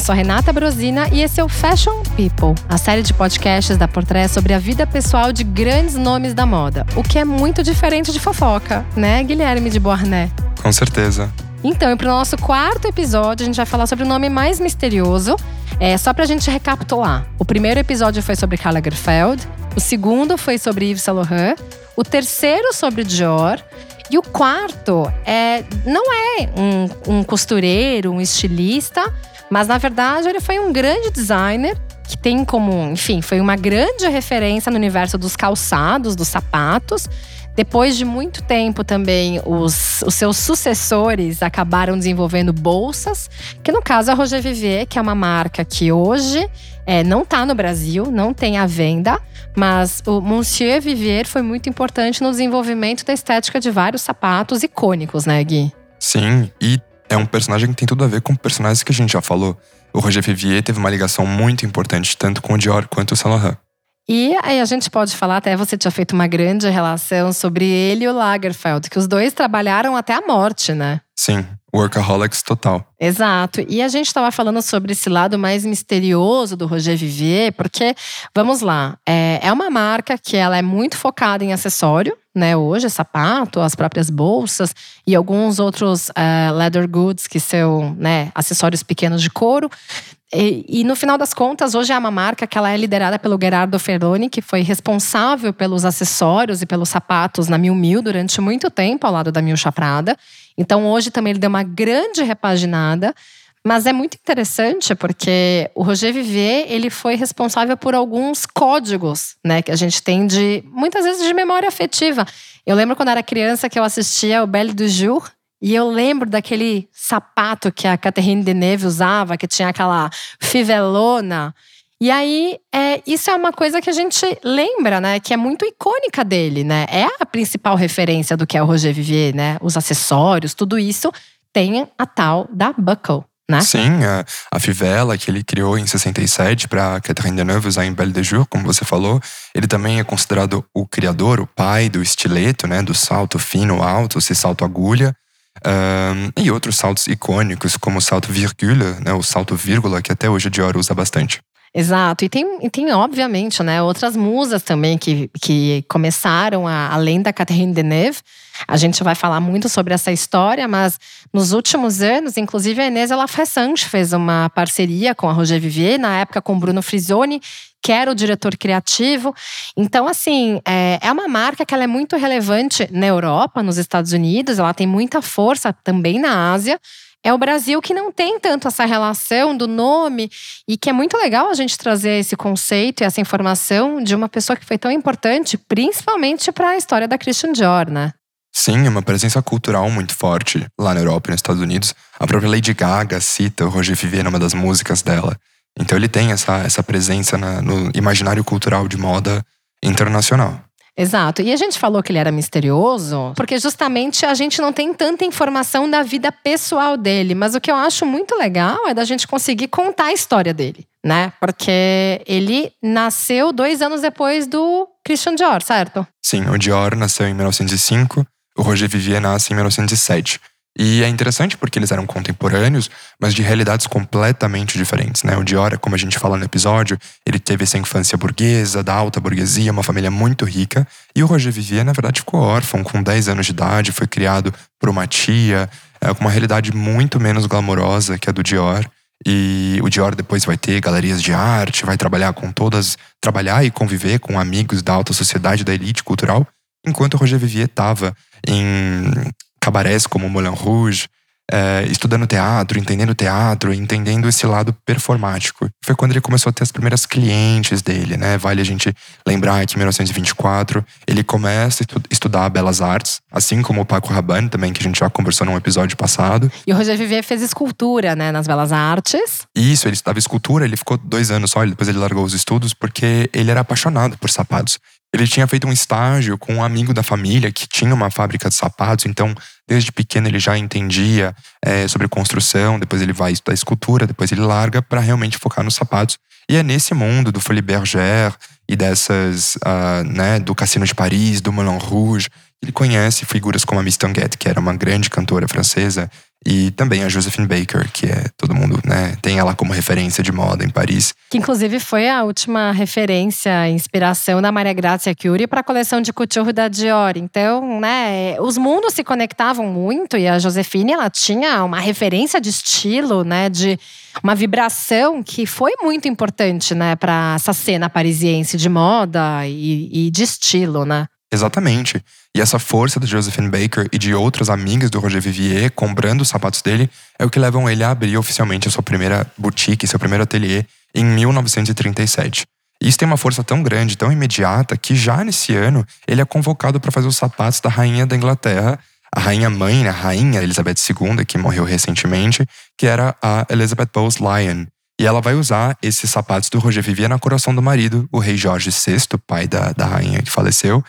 Eu sou a Renata Brosina e esse é o Fashion People, a série de podcasts da Portrait sobre a vida pessoal de grandes nomes da moda, o que é muito diferente de fofoca, né, Guilherme de Boarné? Com certeza. Então, para o nosso quarto episódio, a gente vai falar sobre o nome mais misterioso. É, só para a gente recapitular. O primeiro episódio foi sobre Karl Lagerfeld, o segundo foi sobre Yves Saint Laurent, o terceiro sobre Dior e o quarto é, não é um, um costureiro, um estilista, mas na verdade ele foi um grande designer que tem como, enfim, foi uma grande referência no universo dos calçados, dos sapatos. Depois de muito tempo também, os, os seus sucessores acabaram desenvolvendo bolsas, que no caso é a Roger Vivier, que é uma marca que hoje é, não está no Brasil, não tem à venda, mas o Monsieur Vivier foi muito importante no desenvolvimento da estética de vários sapatos icônicos, né, Gui? Sim, e é um personagem que tem tudo a ver com personagens que a gente já falou. O Roger Vivier teve uma ligação muito importante tanto com o Dior quanto o Laurent. E aí a gente pode falar, até você tinha feito uma grande relação sobre ele e o Lagerfeld, que os dois trabalharam até a morte, né? Sim, workaholics total. Exato. E a gente estava falando sobre esse lado mais misterioso do Roger Vivier, porque, vamos lá, é, é uma marca que ela é muito focada em acessório, né? Hoje, sapato, as próprias bolsas e alguns outros uh, leather goods, que são né, acessórios pequenos de couro. E, e, no final das contas, hoje é uma marca que ela é liderada pelo Gerardo Ferroni, que foi responsável pelos acessórios e pelos sapatos na Miu Miu durante muito tempo, ao lado da Miu Chaprada. Então hoje também ele deu uma grande repaginada. Mas é muito interessante porque o Roger Vivier, ele foi responsável por alguns códigos, né, que a gente tem de muitas vezes de memória afetiva. Eu lembro quando era criança que eu assistia o Belle du Jour e eu lembro daquele sapato que a Catherine Deneuve usava, que tinha aquela fivelona. E aí, é, isso é uma coisa que a gente lembra, né? Que é muito icônica dele, né? É a principal referência do que é o Roger Vivier, né? Os acessórios, tudo isso tem a tal da buckle. Né? Sim, a, a, fivela que ele criou em 67 para Catherine Deneuve usar em Belle de Jour, como você falou. Ele também é considerado o criador, o pai do estileto, né? Do salto fino, alto, esse salto agulha. Um, e outros saltos icônicos, como o salto vírgula, né, o salto vírgula, que até hoje a Dior usa bastante. Exato. E tem, e tem obviamente, né, outras musas também que, que começaram a, além da Catherine Deneuve. A gente vai falar muito sobre essa história, mas nos últimos anos, inclusive a Inês Lafressange fez uma parceria com a Roger Vivier, na época com Bruno Frisoni, que era o diretor criativo. Então, assim, é, é uma marca que ela é muito relevante na Europa, nos Estados Unidos, ela tem muita força também na Ásia. É o Brasil que não tem tanto essa relação do nome e que é muito legal a gente trazer esse conceito e essa informação de uma pessoa que foi tão importante, principalmente para a história da Christian Dior, né? Sim, uma presença cultural muito forte lá na Europa e nos Estados Unidos. A própria Lady Gaga cita o Roger Vivier numa das músicas dela. Então ele tem essa, essa presença na, no imaginário cultural de moda internacional. Exato. E a gente falou que ele era misterioso, porque justamente a gente não tem tanta informação da vida pessoal dele. Mas o que eu acho muito legal é da gente conseguir contar a história dele, né? Porque ele nasceu dois anos depois do Christian Dior, certo? Sim, o Dior nasceu em 1905, o Roger Vivier nasce em 1907. E é interessante porque eles eram contemporâneos, mas de realidades completamente diferentes, né? O Dior, como a gente fala no episódio, ele teve essa infância burguesa, da alta burguesia, uma família muito rica. E o Roger Vivier, na verdade, ficou órfão com 10 anos de idade, foi criado por uma tia, é, com uma realidade muito menos glamourosa que a do Dior. E o Dior depois vai ter galerias de arte, vai trabalhar com todas, trabalhar e conviver com amigos da alta sociedade, da elite cultural, enquanto o Roger Vivier estava em cabarés como Moulin Rouge, é, estudando teatro, entendendo teatro, entendendo esse lado performático. Foi quando ele começou a ter as primeiras clientes dele, né? Vale a gente lembrar que em 1924 ele começa a estudar belas artes, assim como o Paco Rabanne também, que a gente já conversou num episódio passado. E o Roger Vivier fez escultura, né, nas belas artes. Isso, ele estudava escultura, ele ficou dois anos só, depois ele largou os estudos porque ele era apaixonado por sapatos. Ele tinha feito um estágio com um amigo da família que tinha uma fábrica de sapatos, então desde pequeno ele já entendia é, sobre construção, depois ele vai estudar escultura, depois ele larga para realmente focar nos sapatos. E é nesse mundo do Folie Bergère e dessas, uh, né, do Cassino de Paris, do Moulin Rouge, ele conhece figuras como a Miss Tanguette, que era uma grande cantora francesa, e também a Josephine Baker, que é todo mundo, né, tem ela como referência de moda em Paris. Que inclusive foi a última referência, inspiração da Maria Grazia Curie para a coleção de couture da Dior. Então, né, os mundos se conectavam muito e a Josephine, ela tinha uma referência de estilo, né, de uma vibração que foi muito importante, né, para essa cena parisiense de moda e, e de estilo, né? Exatamente. E essa força da Josephine Baker e de outras amigas do Roger Vivier comprando os sapatos dele é o que levam ele a abrir oficialmente a sua primeira boutique, seu primeiro ateliê, em 1937. E isso tem uma força tão grande, tão imediata, que já nesse ano ele é convocado para fazer os sapatos da rainha da Inglaterra, a rainha mãe, né, a rainha Elizabeth II, que morreu recentemente, que era a Elizabeth Bowes Lyon. E ela vai usar esses sapatos do Roger Vivier na coroação do marido, o rei Jorge VI, pai da, da rainha que faleceu.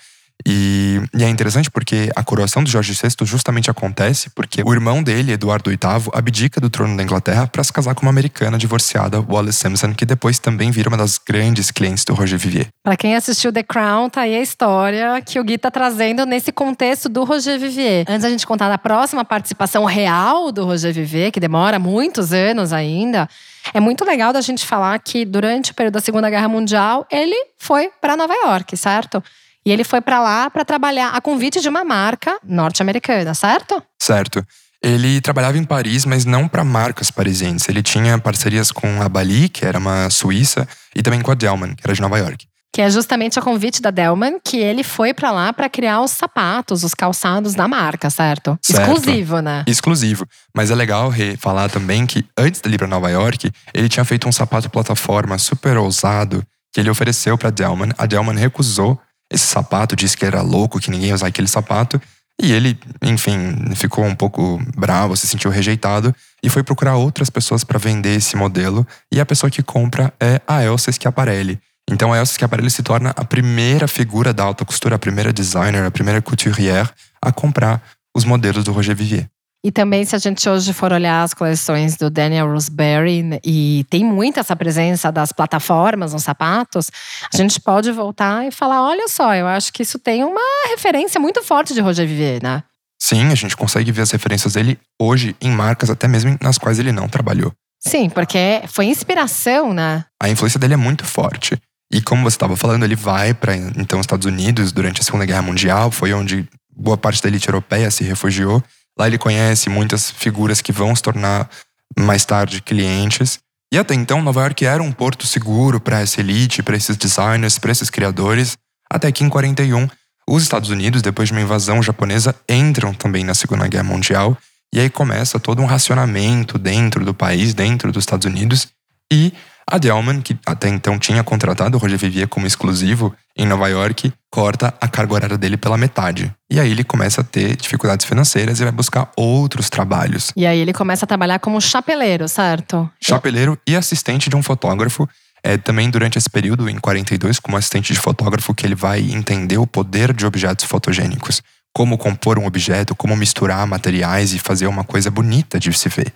E, e, é interessante porque a coroação de Jorge VI justamente acontece porque o irmão dele, Eduardo VIII, abdica do trono da Inglaterra para se casar com uma americana divorciada, Wallace Simpson, que depois também vira uma das grandes clientes do Roger Vivier. Para quem assistiu The Crown, tá aí a história que o Gui tá trazendo nesse contexto do Roger Vivier. Antes da gente contar da próxima participação real do Roger Vivier, que demora muitos anos ainda, é muito legal da gente falar que durante o período da Segunda Guerra Mundial, ele foi para Nova York, certo? E ele foi para lá para trabalhar a convite de uma marca norte-americana, certo? Certo. Ele trabalhava em Paris, mas não para marcas parisienses. Ele tinha parcerias com a Bali, que era uma suíça, e também com a Delman, que era de Nova York. Que é justamente a convite da Delman que ele foi para lá para criar os sapatos, os calçados da marca, certo? certo? Exclusivo, né? Exclusivo. Mas é legal falar também que antes dele ir para Nova York, ele tinha feito um sapato plataforma super ousado que ele ofereceu para Delman. A Delman recusou esse sapato, disse que era louco, que ninguém ia usar aquele sapato. E ele, enfim, ficou um pouco bravo, se sentiu rejeitado e foi procurar outras pessoas para vender esse modelo. E a pessoa que compra é a Elsa Schiaparelli. Então a Elsa Schiaparelli se torna a primeira figura da alta costura, a primeira designer, a primeira couturière a comprar os modelos do Roger Vivier. E também, se a gente hoje for olhar as coleções do Daniel Roseberry, e tem muita essa presença das plataformas nos sapatos, a gente pode voltar e falar: olha só, eu acho que isso tem uma referência muito forte de Roger Vivier, né? Sim, a gente consegue ver as referências dele hoje em marcas até mesmo nas quais ele não trabalhou. Sim, porque foi inspiração, né? A influência dele é muito forte. E como você estava falando, ele vai para então Estados Unidos durante a Segunda Guerra Mundial, foi onde boa parte da elite europeia se refugiou. Lá ele conhece muitas figuras que vão se tornar mais tarde clientes. E até então, Nova York era um porto seguro para essa elite, para esses designers, para esses criadores. Até que em 41, os Estados Unidos, depois de uma invasão japonesa, entram também na Segunda Guerra Mundial. E aí começa todo um racionamento dentro do país, dentro dos Estados Unidos. E a Delman, que até então tinha contratado o Roger Vivier como exclusivo em Nova York, corta a carga horária dele pela metade. E aí ele começa a ter dificuldades financeiras e vai buscar outros trabalhos. E aí ele começa a trabalhar como chapeleiro, certo? Chapeleiro e assistente de um fotógrafo. É também durante esse período, em 42, como assistente de fotógrafo, que ele vai entender o poder de objetos fotogênicos. Como compor um objeto, como misturar materiais e fazer uma coisa bonita de se ver.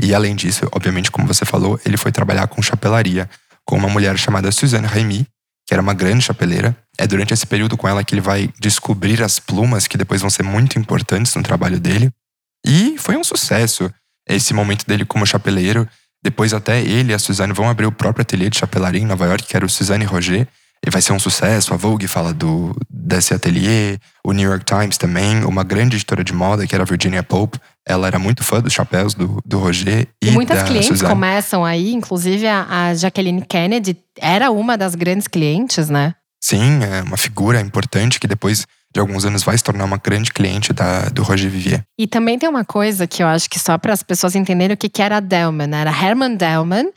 E além disso, obviamente, como você falou, ele foi trabalhar com chapelaria com uma mulher chamada Suzanne Remy, que era uma grande chapeleira. É durante esse período com ela que ele vai descobrir as plumas que depois vão ser muito importantes no trabalho dele. E foi um sucesso esse momento dele como chapeleiro. Depois até ele e a Suzanne vão abrir o próprio ateliê de chapelaria em Nova York, que era o Suzanne Roger. E vai ser um sucesso. A Vogue fala do, desse ateliê, o New York Times também, uma grande editora de moda, que era a Virginia Pope, ela era muito fã dos chapéus do, do Roger e, e muitas da clientes Suzanne. começam aí, inclusive a, a Jacqueline Kennedy era uma das grandes clientes, né? Sim, é uma figura importante que depois de alguns anos vai se tornar uma grande cliente da, do Roger Vivier. E também tem uma coisa que eu acho que só para as pessoas entenderem o que, que era a Delman, era Herman Delman.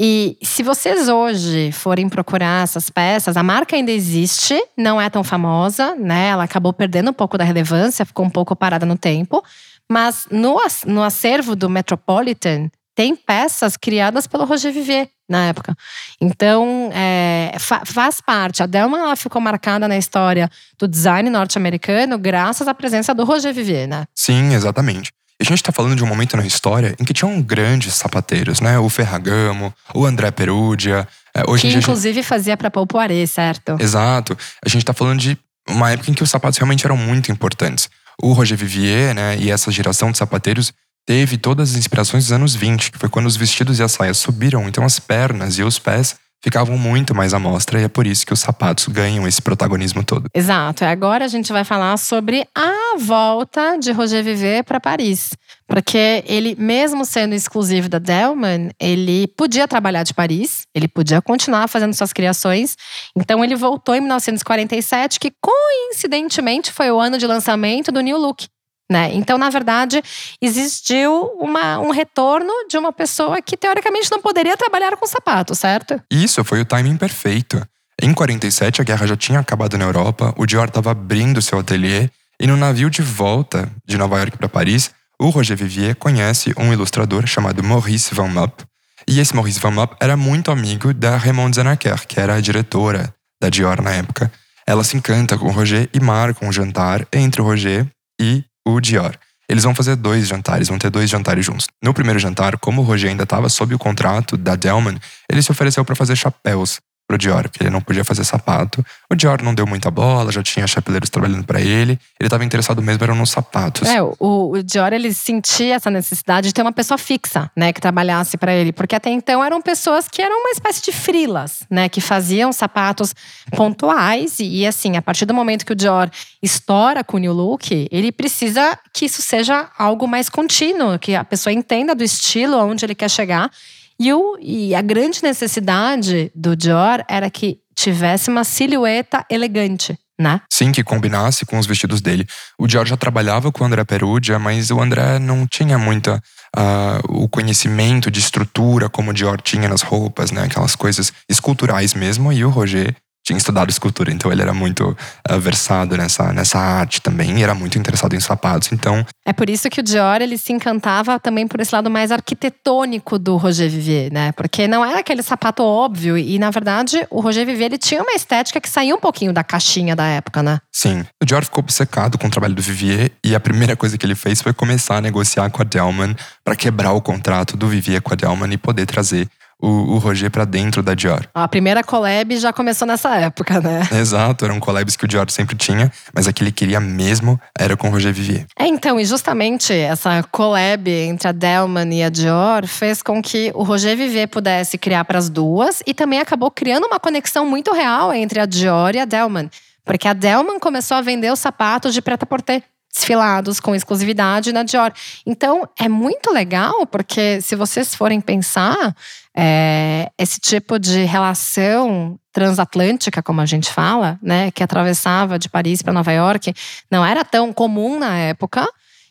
E se vocês hoje forem procurar essas peças, a marca ainda existe, não é tão famosa, né? Ela acabou perdendo um pouco da relevância, ficou um pouco parada no tempo. Mas no, no acervo do Metropolitan, tem peças criadas pelo Roger Vivier na época. Então, é, fa faz parte. A Delma ela ficou marcada na história do design norte-americano graças à presença do Roger Vivier, né? Sim, exatamente. A gente está falando de um momento na história em que tinham grandes sapateiros, né? O Ferragamo, o André Perugia. É, hoje que inclusive gente... fazia para Paul Poiret, certo? Exato. A gente está falando de uma época em que os sapatos realmente eram muito importantes. O Roger Vivier, né, e essa geração de sapateiros teve todas as inspirações dos anos 20, que foi quando os vestidos e as saias subiram, então as pernas e os pés ficavam muito mais à mostra e é por isso que os sapatos ganham esse protagonismo todo. Exato. Agora a gente vai falar sobre a volta de Roger Vivier para Paris. Porque ele, mesmo sendo exclusivo da Delman, ele podia trabalhar de Paris, ele podia continuar fazendo suas criações. Então ele voltou em 1947, que coincidentemente foi o ano de lançamento do New Look. Né? Então, na verdade, existiu uma, um retorno de uma pessoa que teoricamente não poderia trabalhar com sapato, certo? Isso, foi o timing perfeito. Em 47, a guerra já tinha acabado na Europa, o Dior estava abrindo seu ateliê e no navio de volta de Nova York para Paris, o Roger Vivier conhece um ilustrador chamado Maurice Van Mupp. E esse Maurice Van Mupp era muito amigo da Raymond Zenacker, que era a diretora da Dior na época. Ela se encanta com o Roger e marca um jantar entre o Roger e o Dior. Eles vão fazer dois jantares, vão ter dois jantares juntos. No primeiro jantar, como o Roger ainda estava sob o contrato da Delman, ele se ofereceu para fazer chapéus pro Dior, porque ele não podia fazer sapato. O Dior não deu muita bola, já tinha chapeleiros trabalhando para ele. Ele estava interessado mesmo eram nos sapatos. É, o, o Dior ele sentia essa necessidade de ter uma pessoa fixa, né, que trabalhasse para ele, porque até então eram pessoas que eram uma espécie de frilas, né, que faziam sapatos pontuais e, e assim, a partir do momento que o Dior estoura com o New Look, ele precisa que isso seja algo mais contínuo, que a pessoa entenda do estilo, aonde ele quer chegar e, o, e a grande necessidade do Dior era que tivesse uma silhueta elegante. Né? Sim, que combinasse com os vestidos dele. O Dior já trabalhava com o André Perugia, mas o André não tinha muita uh, o conhecimento de estrutura como o Dior tinha nas roupas, né? Aquelas coisas esculturais mesmo. E o Roger tinha estudado escultura, então ele era muito uh, versado nessa, nessa arte também, e era muito interessado em sapatos. Então é por isso que o Dior ele se encantava também por esse lado mais arquitetônico do Roger Vivier, né? Porque não era aquele sapato óbvio e na verdade o Roger Vivier ele tinha uma estética que saía um pouquinho da caixinha da época, né? Sim, o Dior ficou obcecado com o trabalho do Vivier e a primeira coisa que ele fez foi começar a negociar com a Delman para quebrar o contrato do Vivier com a Delman e poder trazer o, o Roger para dentro da Dior. A primeira collab já começou nessa época, né? Exato, eram collabs que o Dior sempre tinha, mas a que ele queria mesmo era com o Roger Vivier. É, então, e justamente essa collab entre a Delman e a Dior fez com que o Roger Vivier pudesse criar para as duas e também acabou criando uma conexão muito real entre a Dior e a Delman. Porque a Delman começou a vender os sapatos de preta-porter desfilados com exclusividade na Dior. Então é muito legal porque se vocês forem pensar é, esse tipo de relação transatlântica, como a gente fala, né, que atravessava de Paris para Nova York, não era tão comum na época.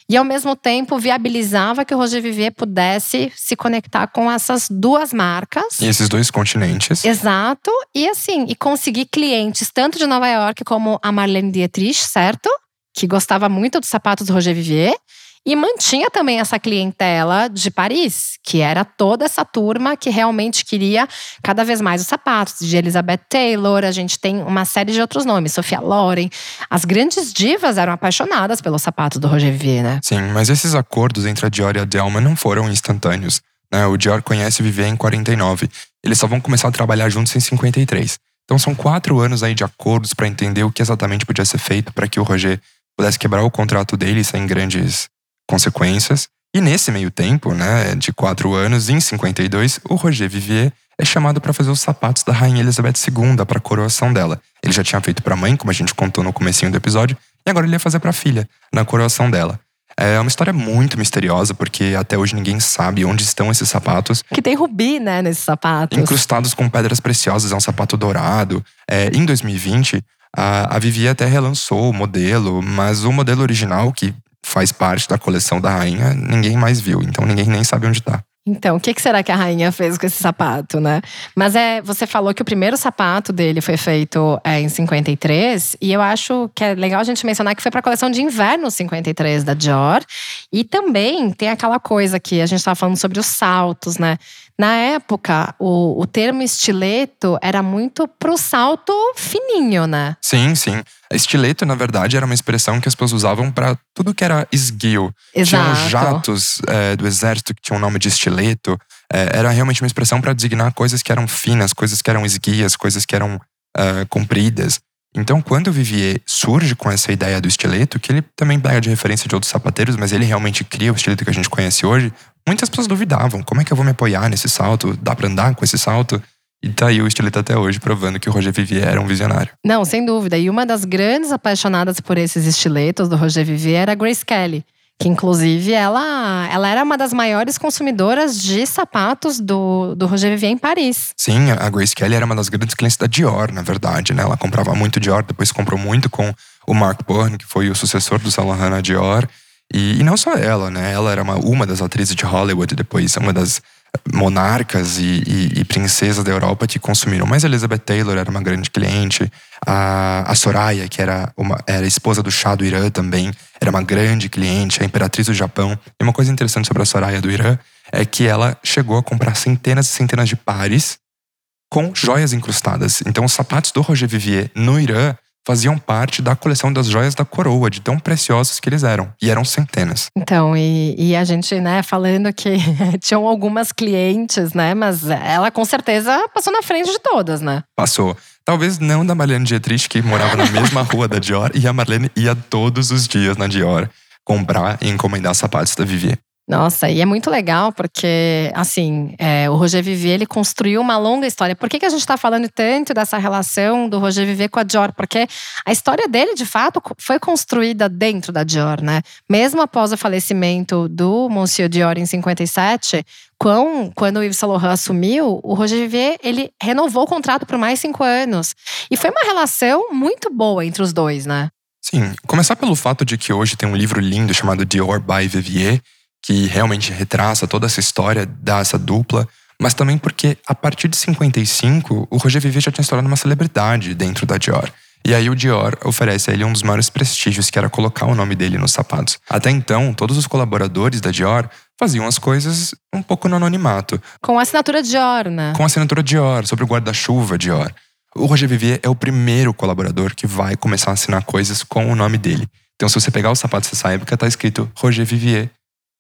E ao mesmo tempo viabilizava que o Roger Vivier pudesse se conectar com essas duas marcas. E esses dois continentes. Exato. E assim, e conseguir clientes tanto de Nova York como a Marlene Dietrich, certo? Que gostava muito dos sapatos do Roger Vivier. E mantinha também essa clientela de Paris, que era toda essa turma que realmente queria cada vez mais os sapatos, de Elizabeth Taylor, a gente tem uma série de outros nomes, Sophia Loren. As grandes divas eram apaixonadas pelos sapatos do Roger Vivier, né? Sim, mas esses acordos entre a Dior e a Delma não foram instantâneos. Né? O Dior conhece Vivier em 49. Eles só vão começar a trabalhar juntos em 53. Então são quatro anos aí de acordos para entender o que exatamente podia ser feito para que o Roger pudesse quebrar o contrato dele sem grandes consequências. E nesse meio tempo, né, de quatro anos, em 52, o Roger Vivier é chamado para fazer os sapatos da Rainha Elizabeth II para a coroação dela. Ele já tinha feito para a mãe, como a gente contou no comecinho do episódio, e agora ele ia fazer para a filha, na coroação dela. É uma história muito misteriosa, porque até hoje ninguém sabe onde estão esses sapatos. Que tem rubi, né, nesses sapatos. Incrustados com pedras preciosas, é um sapato dourado. É, em 2020, a, a Vivi até relançou o modelo, mas o modelo original, que faz parte da coleção da rainha, ninguém mais viu. Então ninguém nem sabe onde está. Então, o que, que, será que a rainha fez com esse sapato, né? Mas é, você falou que o primeiro sapato dele foi feito é, em 53, e eu acho que é legal a gente mencionar que foi para a coleção de inverno 53 da Dior. E também tem aquela coisa que a gente estava falando sobre os saltos, né? Na época, o, o termo estileto era muito pro salto fininho, né? Sim, sim. Estileto, na verdade, era uma expressão que as pessoas usavam para tudo que era esguio. Exato. Tinham jatos é, do exército que tinham o nome de estileto. É, era realmente uma expressão para designar coisas que eram finas, coisas que eram esguias, coisas que eram é, compridas. Então, quando o Vivier surge com essa ideia do estileto, que ele também pega de referência de outros sapateiros, mas ele realmente cria o estileto que a gente conhece hoje, muitas pessoas duvidavam: como é que eu vou me apoiar nesse salto? Dá para andar com esse salto? E tá aí o estileto até hoje, provando que o Roger Vivier era um visionário. Não, sem dúvida. E uma das grandes apaixonadas por esses estiletos do Roger Vivier era a Grace Kelly. Que inclusive ela, ela era uma das maiores consumidoras de sapatos do, do Roger Vivier em Paris. Sim, a Grace Kelly era uma das grandes clientes da Dior, na verdade, né? Ela comprava muito Dior, depois comprou muito com o Mark Bourne, que foi o sucessor do Saint Laurent na Dior. E, e, não só ela, né? Ela era uma, uma das atrizes de Hollywood, depois uma das monarcas e, e, e, princesas da Europa que consumiram. Mas Elizabeth Taylor era uma grande cliente. A, a Soraya, que era, uma, era esposa do Shah do Irã também, era uma grande cliente. A imperatriz do Japão. E uma coisa interessante sobre a Soraya do Irã é que ela chegou a comprar centenas e centenas de pares com joias incrustadas. Então, os sapatos do Roger Vivier no Irã faziam parte da coleção das joias da coroa, de tão preciosos que eles eram. E eram centenas. Então, e, e a gente, né, falando que tinham algumas clientes, né, mas ela com certeza passou na frente de todas, né? Passou. Talvez não da Marlene Dietrich, que morava na mesma rua da Dior, e a Marlene ia todos os dias na Dior comprar e encomendar sapatos da Vivier. Nossa, e é muito legal porque, assim, é, o Roger Vivier ele construiu uma longa história. Por que, que a gente está falando tanto dessa relação do Roger Vivier com a Dior? Porque a história dele, de fato, foi construída dentro da Dior, né? Mesmo após o falecimento do Monsieur Dior em 57, quando, quando o Yves Saint Laurent assumiu, o Roger Vivier ele renovou o contrato por mais cinco anos. E foi uma relação muito boa entre os dois, né? Sim, começar pelo fato de que hoje tem um livro lindo chamado Dior by Vivier, que realmente retraça toda essa história dessa dupla, mas também porque a partir de 55 o Roger Vivier já tinha se tornado uma celebridade dentro da Dior. E aí o Dior oferece a ele um dos maiores prestígios, que era colocar o nome dele nos sapatos. Até então, todos os colaboradores da Dior faziam as coisas um pouco no anonimato. Com a assinatura Dior, né? Com a assinatura Dior, sobre o guarda-chuva Dior. O Roger Vivier é o primeiro colaborador que vai começar a assinar coisas com o nome dele. Então, se você pegar os sapatos dessa época, tá escrito Roger Vivier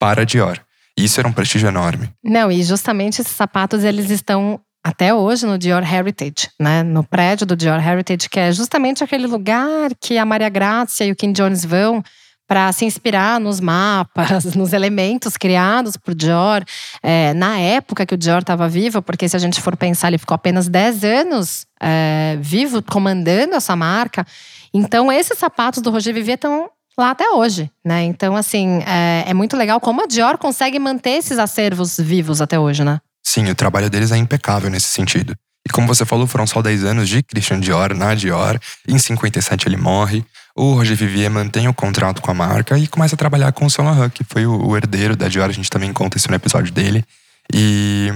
para a Dior. Isso era um prestígio enorme. Não, e justamente esses sapatos eles estão até hoje no Dior Heritage, né? No prédio do Dior Heritage, que é justamente aquele lugar que a Maria Grazia e o Kim Jones vão para se inspirar nos mapas, nos elementos criados por Dior é, na época que o Dior estava vivo, porque se a gente for pensar, ele ficou apenas 10 anos é, vivo, comandando essa marca. Então, esses sapatos do Roger Vivier estão lá até hoje, né? Então, assim, é, é, muito legal como a Dior consegue manter esses acervos vivos até hoje, né? Sim, o trabalho deles é impecável nesse sentido. E como você falou, foram só 10 anos de Christian Dior na Dior. Em 57 ele morre. O Roger Vivier mantém o contrato com a marca e começa a trabalhar com o Saint Laurent, que foi o, herdeiro da Dior. A gente também conta isso no episódio dele. E,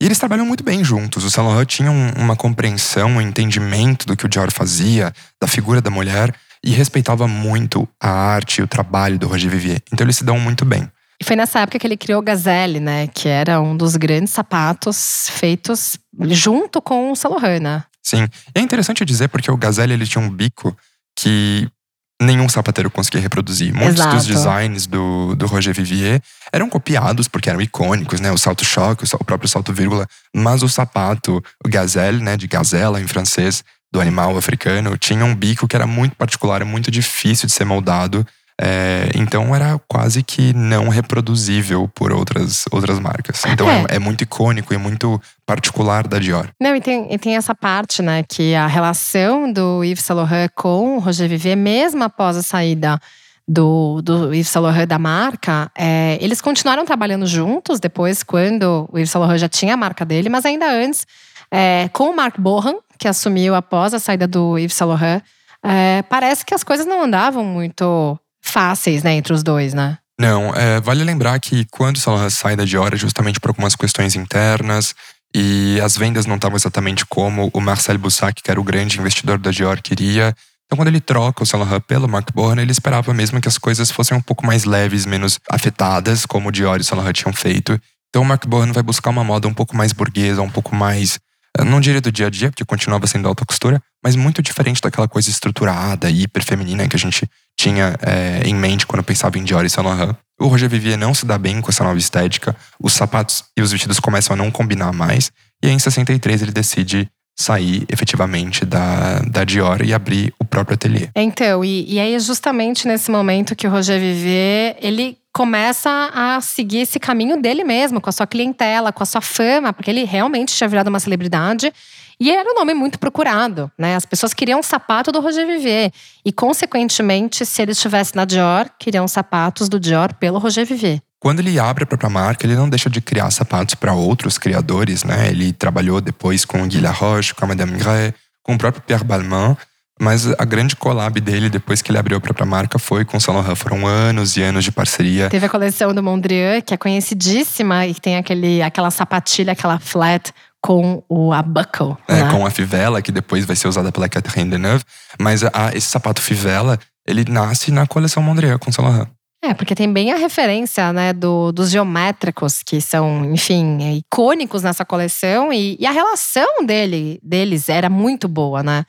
e eles trabalham muito bem juntos. O Saint Laurent tinha um, uma compreensão, um entendimento do que o Dior fazia, da figura da mulher e respeitava muito a arte e o trabalho do Roger Vivier. Então eles se dão muito bem. E foi nessa época que ele criou o Gazelle, né? Que era um dos grandes sapatos feitos junto com o né? Sim. E é interessante dizer porque o Gazelle ele tinha um bico que nenhum sapateiro conseguia reproduzir. Muitos Exato. dos designs do, do Roger Vivier eram copiados porque eram icônicos, né? O salto choque, o próprio salto vírgula. Mas o sapato, o gazelle, né? De gazela em francês, do animal africano tinha um bico que era muito particular, muito difícil de ser moldado. É, então era quase que não reproduzível por outras, outras marcas. Então é. É, é. muito icônico e muito particular da Dior. Não, e tem, e tem essa parte, né, que a relação do Yves Saint Laurent com o Roger Vivier, mesmo após a saída do, do Yves Saint Laurent da marca, é, eles continuaram trabalhando juntos depois, quando o Yves Saint Laurent já tinha a marca dele, mas ainda antes, é, com o Mark Bohan, que assumiu após a saída do Yves Saint Laurent, é, parece que as coisas não andavam muito fáceis, né, entre os dois, né? Não, é, vale lembrar que quando o Saint Laurent sai da Dior é justamente por algumas questões internas e as vendas não estavam exatamente como o Marcel Boussac, que era o grande investidor da Dior, queria. Então, quando ele troca o Saint Laurent pelo Mark Bohan, ele esperava mesmo que as coisas fossem um pouco mais leves, menos afetadas, como o Dior e o Saint Laurent tinham feito. Então, o Mark Bohan vai buscar uma moda um pouco mais burguesa, um pouco mais não diria do dia a dia, porque continuava sendo alta costura, mas muito diferente daquela coisa estruturada e hiper feminina que a gente tinha é, em mente quando pensava em Dior e Saint Laurent. O Roger Vivier não se dá bem com essa nova estética, os sapatos e os vestidos começam a não combinar mais, e aí em 63 ele decide sair efetivamente da, da Dior e abrir o próprio ateliê. Então, e, e aí é justamente nesse momento que o Roger Vivier, ele começa a seguir esse caminho dele mesmo, com a sua clientela, com a sua fama, porque ele realmente tinha virado uma celebridade. E era um nome muito procurado, né? As pessoas queriam um sapato do Roger Vivier. E, consequentemente, se ele estivesse na Dior, queriam sapatos do Dior pelo Roger Vivier. Quando ele abre a própria marca, ele não deixa de criar sapatos para outros criadores, né? Ele trabalhou depois com Guy Laroche, com a Madame Gray, com o próprio Pierre Balmain. Mas a grande collab dele, depois que ele abriu a própria marca, foi com o Saint Laurent. Foram anos e anos de parceria. Teve a coleção do Mondrian, que é conhecidíssima e que tem aquele, aquela sapatilha, aquela flat com o a buckle. É, né? com a fivela, que depois vai ser usada pela Catherine Deneuve. Mas a, esse sapato fivela, ele nasce na coleção Mondrian com o Saint Laurent. É, porque tem bem a referência, né, do, dos geométricos, que são, enfim, icônicos nessa coleção. E, e, a relação dele, deles era muito boa, né?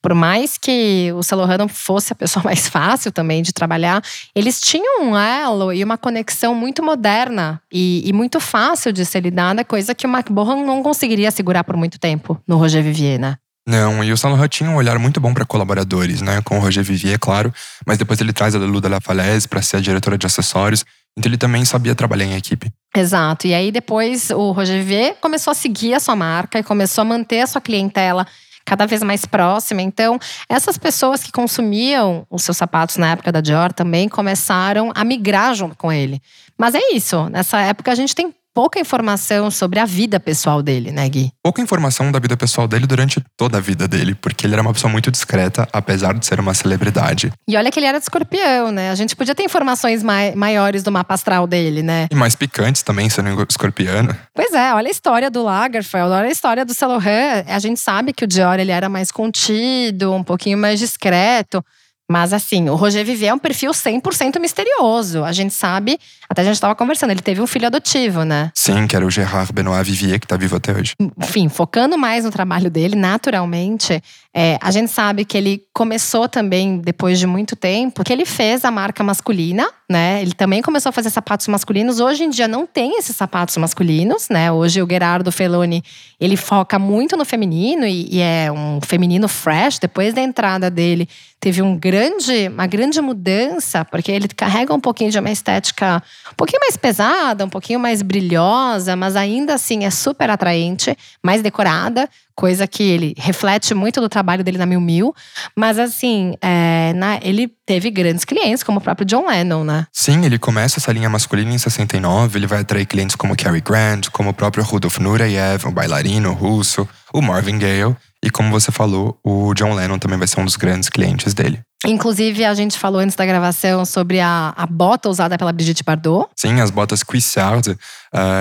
Por mais que o não fosse a pessoa mais fácil também de trabalhar, eles tinham um elo e uma conexão muito moderna e, e muito fácil de ser lidada, coisa que o Marc Bohan não conseguiria segurar por muito tempo no Roger Vivier, né? Não, e o Saint tinha um olhar muito bom para colaboradores, né? Com o Roger Vivier, é claro, mas depois ele traz a Lulu de la Falaise para ser a diretora de acessórios, então ele também sabia trabalhar em equipe. Exato. E aí depois o Roger Vivier começou a seguir a sua marca e começou a manter a sua clientela cada vez mais próxima. Então, essas pessoas que consumiam os seus sapatos na época da Dior também começaram a migrar junto com ele. Mas é isso, nessa época a gente tem pouca informação sobre a vida pessoal dele, né, Gui? Pouca informação da vida pessoal dele durante toda a vida dele, porque ele era uma pessoa muito discreta, apesar de ser uma celebridade. E olha que ele era de escorpião, né? A gente podia ter informações mai maiores do mapa astral dele, né? E mais picantes também, sendo escorpiano. Pois é, olha a história do Lagerfeld, olha a história do Laurent. A gente sabe que o Dior ele era mais contido, um pouquinho mais discreto. Mas assim, o Roger Vivier é um perfil 100% misterioso. A gente sabe, até a gente estava conversando, ele teve um filho adotivo, né? Sim, que era o Gerard Benoit Vivier, que está vivo até hoje. Enfim, focando mais no trabalho dele, naturalmente, é, a gente sabe que ele começou também, depois de muito tempo, que ele fez a marca masculina, né? Ele também começou a fazer sapatos masculinos. Hoje em dia não tem esses sapatos masculinos, né? Hoje o Gerardo Feloni, ele foca muito no feminino e, e é um feminino fresh. Depois da entrada dele, teve um grande, uma grande mudança, porque ele carrega um pouquinho de uma estética um pouquinho mais pesada, um pouquinho mais brilhosa, mas ainda assim é super atraente, mais decorada, coisa que ele reflete muito do trabalho dele na Mil Mil. Mas assim, é, na, ele teve grandes clientes, como o próprio John Lennon, né? Sim, ele começa essa linha masculina em 69, ele vai atrair clientes como Cary Grant, como o próprio Rudolf Nureyev, o bailarino russo, o Marvin Gaye. E como você falou, o John Lennon também vai ser um dos grandes clientes dele. Inclusive, a gente falou antes da gravação sobre a, a bota usada pela Brigitte Bardot. Sim, as botas Cuissard. Uh,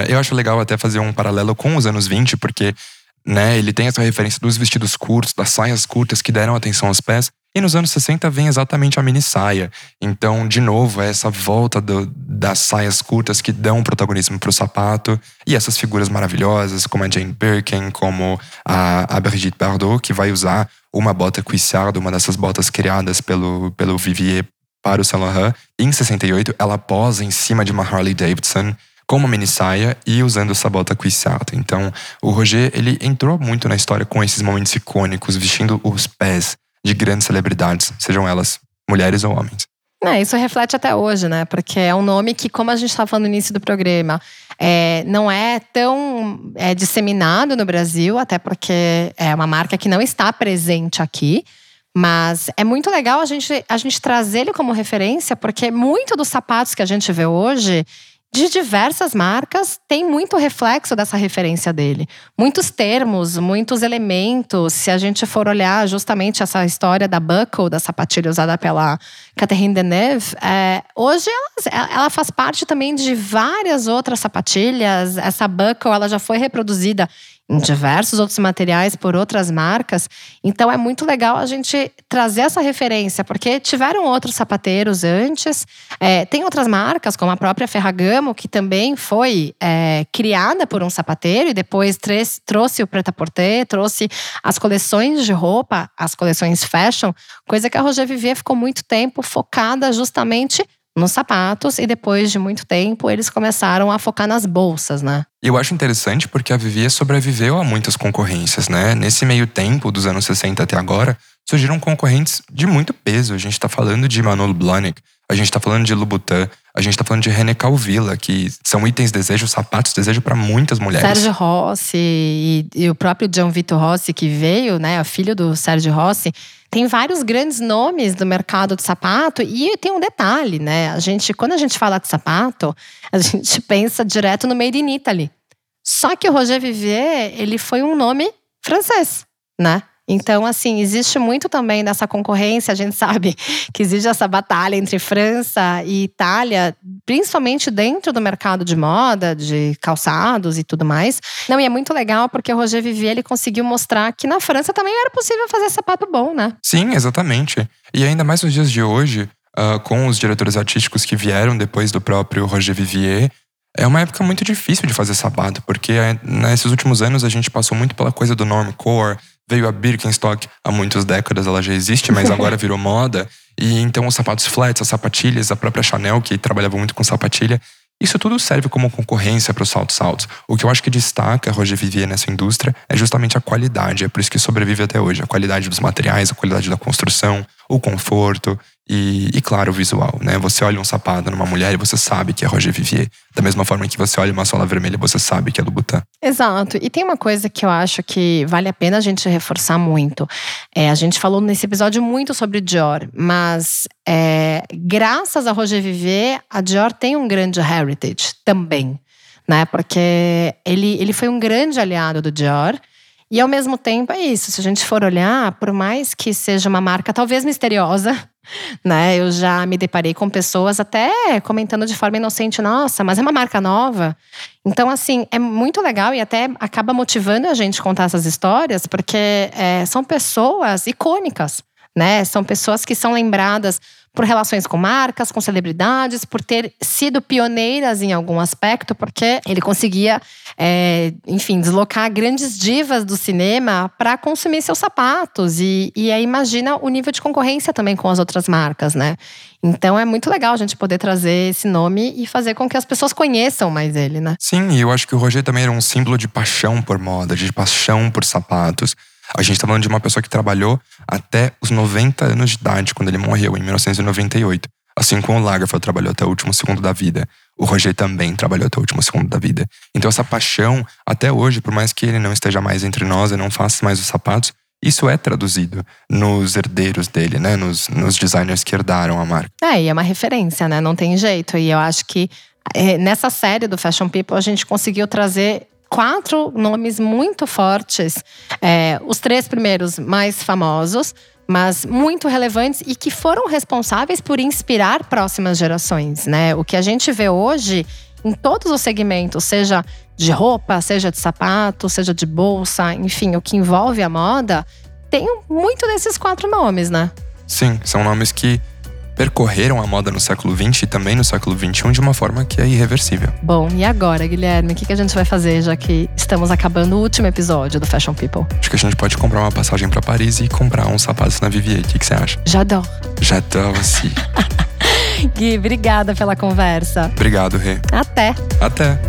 eu acho legal até fazer um paralelo com os anos 20, porque né? Ele tem essa referência dos vestidos curtos, das saias curtas que deram atenção aos pés. E nos anos 60 vem exatamente a mini saia. Então, de novo, é essa volta do, das saias curtas que dão protagonismo para o sapato. E essas figuras maravilhosas, como a Jane Birkin, como a, a Brigitte Bardot, que vai usar uma bota cuissard, uma dessas botas criadas pelo, pelo Vivier para o Saint Laurent. Em 68, ela posa em cima de uma Harley Davidson com uma mini saia e usando essa bota cuissata. Então, o Roger, ele entrou muito na história com esses momentos icônicos, vestindo os pés de grandes celebridades, sejam elas mulheres ou homens. Isso reflete até hoje, né? Porque é um nome que, como a gente estava falando no início do programa, é, não é tão é, disseminado no Brasil, até porque é uma marca que não está presente aqui. Mas é muito legal a gente, a gente trazer ele como referência, porque muito dos sapatos que a gente vê hoje, de diversas marcas tem muito reflexo dessa referência dele. Muitos termos, muitos elementos. Se a gente for olhar justamente essa história da buckle, da sapatilha usada pela Catherine Deneuve, é, hoje ela, ela, faz parte também de várias outras sapatilhas. Essa buckle ela já foi reproduzida diversos outros materiais por outras marcas. Então é muito legal a gente trazer essa referência, porque tiveram outros sapateiros antes. É, tem outras marcas, como a própria Ferragamo, que também foi é, criada por um sapateiro e depois trouxe o prêt-à-porter, trouxe as coleções de roupa, as coleções fashion, coisa que a Roger Vivier ficou muito tempo focada justamente nos sapatos e depois de muito tempo eles começaram a focar nas bolsas, né? Eu acho interessante porque a Vivier sobreviveu a muitas concorrências, né? Nesse meio tempo, dos anos 60 até agora, surgiram concorrentes de muito peso. A gente está falando de Manolo Blahnik, a gente está falando de Louboutin, a gente está falando de René Calvilla, que são itens desejo, sapatos desejo para muitas mulheres. Sérgio Rossi e, e, o próprio John Vitor Rossi que veio, né, o filho do Sérgio Rossi, tem vários grandes nomes do mercado de sapato e tem um detalhe, né? A gente, quando a gente fala de sapato, a gente pensa direto no Made in Italy. Só que o Roger Vivier, ele foi um nome francês, né? Então, assim, existe muito também dessa concorrência. A gente sabe que existe essa batalha entre França e Itália, principalmente dentro do mercado de moda, de calçados e tudo mais. Não, e é muito legal porque o Roger Vivier ele conseguiu mostrar que na França também era possível fazer sapato bom, né? Sim, exatamente. E ainda mais nos dias de hoje, uh, com os diretores artísticos que vieram depois do próprio Roger Vivier, é uma época muito difícil de fazer sapato, porque eh, nesses últimos anos a gente passou muito pela coisa do normcore, veio a Birkenstock há muitas décadas, ela já existe, mas agora virou moda. E então os sapatos flats, as sapatilhas, a própria Chanel, que trabalhava muito com sapatilha, isso tudo serve como concorrência para os saltos altos. O que eu acho que destaca Roger Vivier nessa indústria é justamente a qualidade. É por isso que sobrevive até hoje. A qualidade dos materiais, a qualidade da construção, o conforto. E, e, claro, o visual, né? Você olha um sapato numa mulher e você sabe que é Roger Vivier. Da mesma forma que você olha uma sola vermelha você sabe que é Louboutin. Exato. E tem uma coisa que eu acho que vale a pena a gente reforçar muito. É, a gente falou nesse episódio muito sobre Dior, mas é, graças a Roger Vivier, a Dior tem um grande heritage também, né? Porque ele, ele foi um grande aliado do Dior. E ao mesmo tempo é isso. Se a gente for olhar, por mais que seja uma marca talvez misteriosa, né? Eu já me deparei com pessoas até comentando de forma inocente, nossa, mas é uma marca nova. Então, assim, é muito legal e até acaba motivando a gente contar essas histórias, porque é, são pessoas icônicas, né? São pessoas que são lembradas por relações com marcas, com celebridades, por ter sido pioneiras em algum aspecto, porque ele conseguia, é, enfim, deslocar grandes divas do cinema para consumir seus sapatos. E, e aí imagina o nível de concorrência também com as outras marcas, né? Então é muito legal a gente poder trazer esse nome e fazer com que as pessoas conheçam mais ele, né? Sim, e eu acho que o Roger também era um símbolo de paixão por moda, de paixão por sapatos. A gente está falando de uma pessoa que trabalhou até os 90 anos de idade, quando ele morreu, em 1998. Assim como o Lagerfeld trabalhou até o último segundo da vida, o Roger também trabalhou até o último segundo da vida. Então essa paixão, até hoje, por mais que ele não esteja mais entre nós e não faça mais os sapatos, isso é traduzido nos herdeiros dele, né? Nos, nos designers que herdaram a marca. É, e é uma referência, né? Não tem jeito. E eu acho que é, nessa série do Fashion People a gente conseguiu trazer quatro nomes muito fortes. É, os três primeiros mais famosos, mas muito relevantes e que foram responsáveis por inspirar próximas gerações, né? O que a gente vê hoje em todos os segmentos, seja de roupa, seja de sapato, seja de bolsa, enfim, o que envolve a moda, tem muito desses quatro nomes, né? Sim, são nomes que percorreram a moda no século XX e também no século XXI de uma forma que é irreversível. Bom, e agora, Guilherme, o que a gente vai fazer já que estamos acabando o último episódio do Fashion People? Acho que a gente pode comprar uma passagem para Paris e comprar uns sapatos na Vivier. O que, você acha? J'adore. J'adore aussi. Gui, obrigada pela conversa. Obrigado, Rê. Até. Até.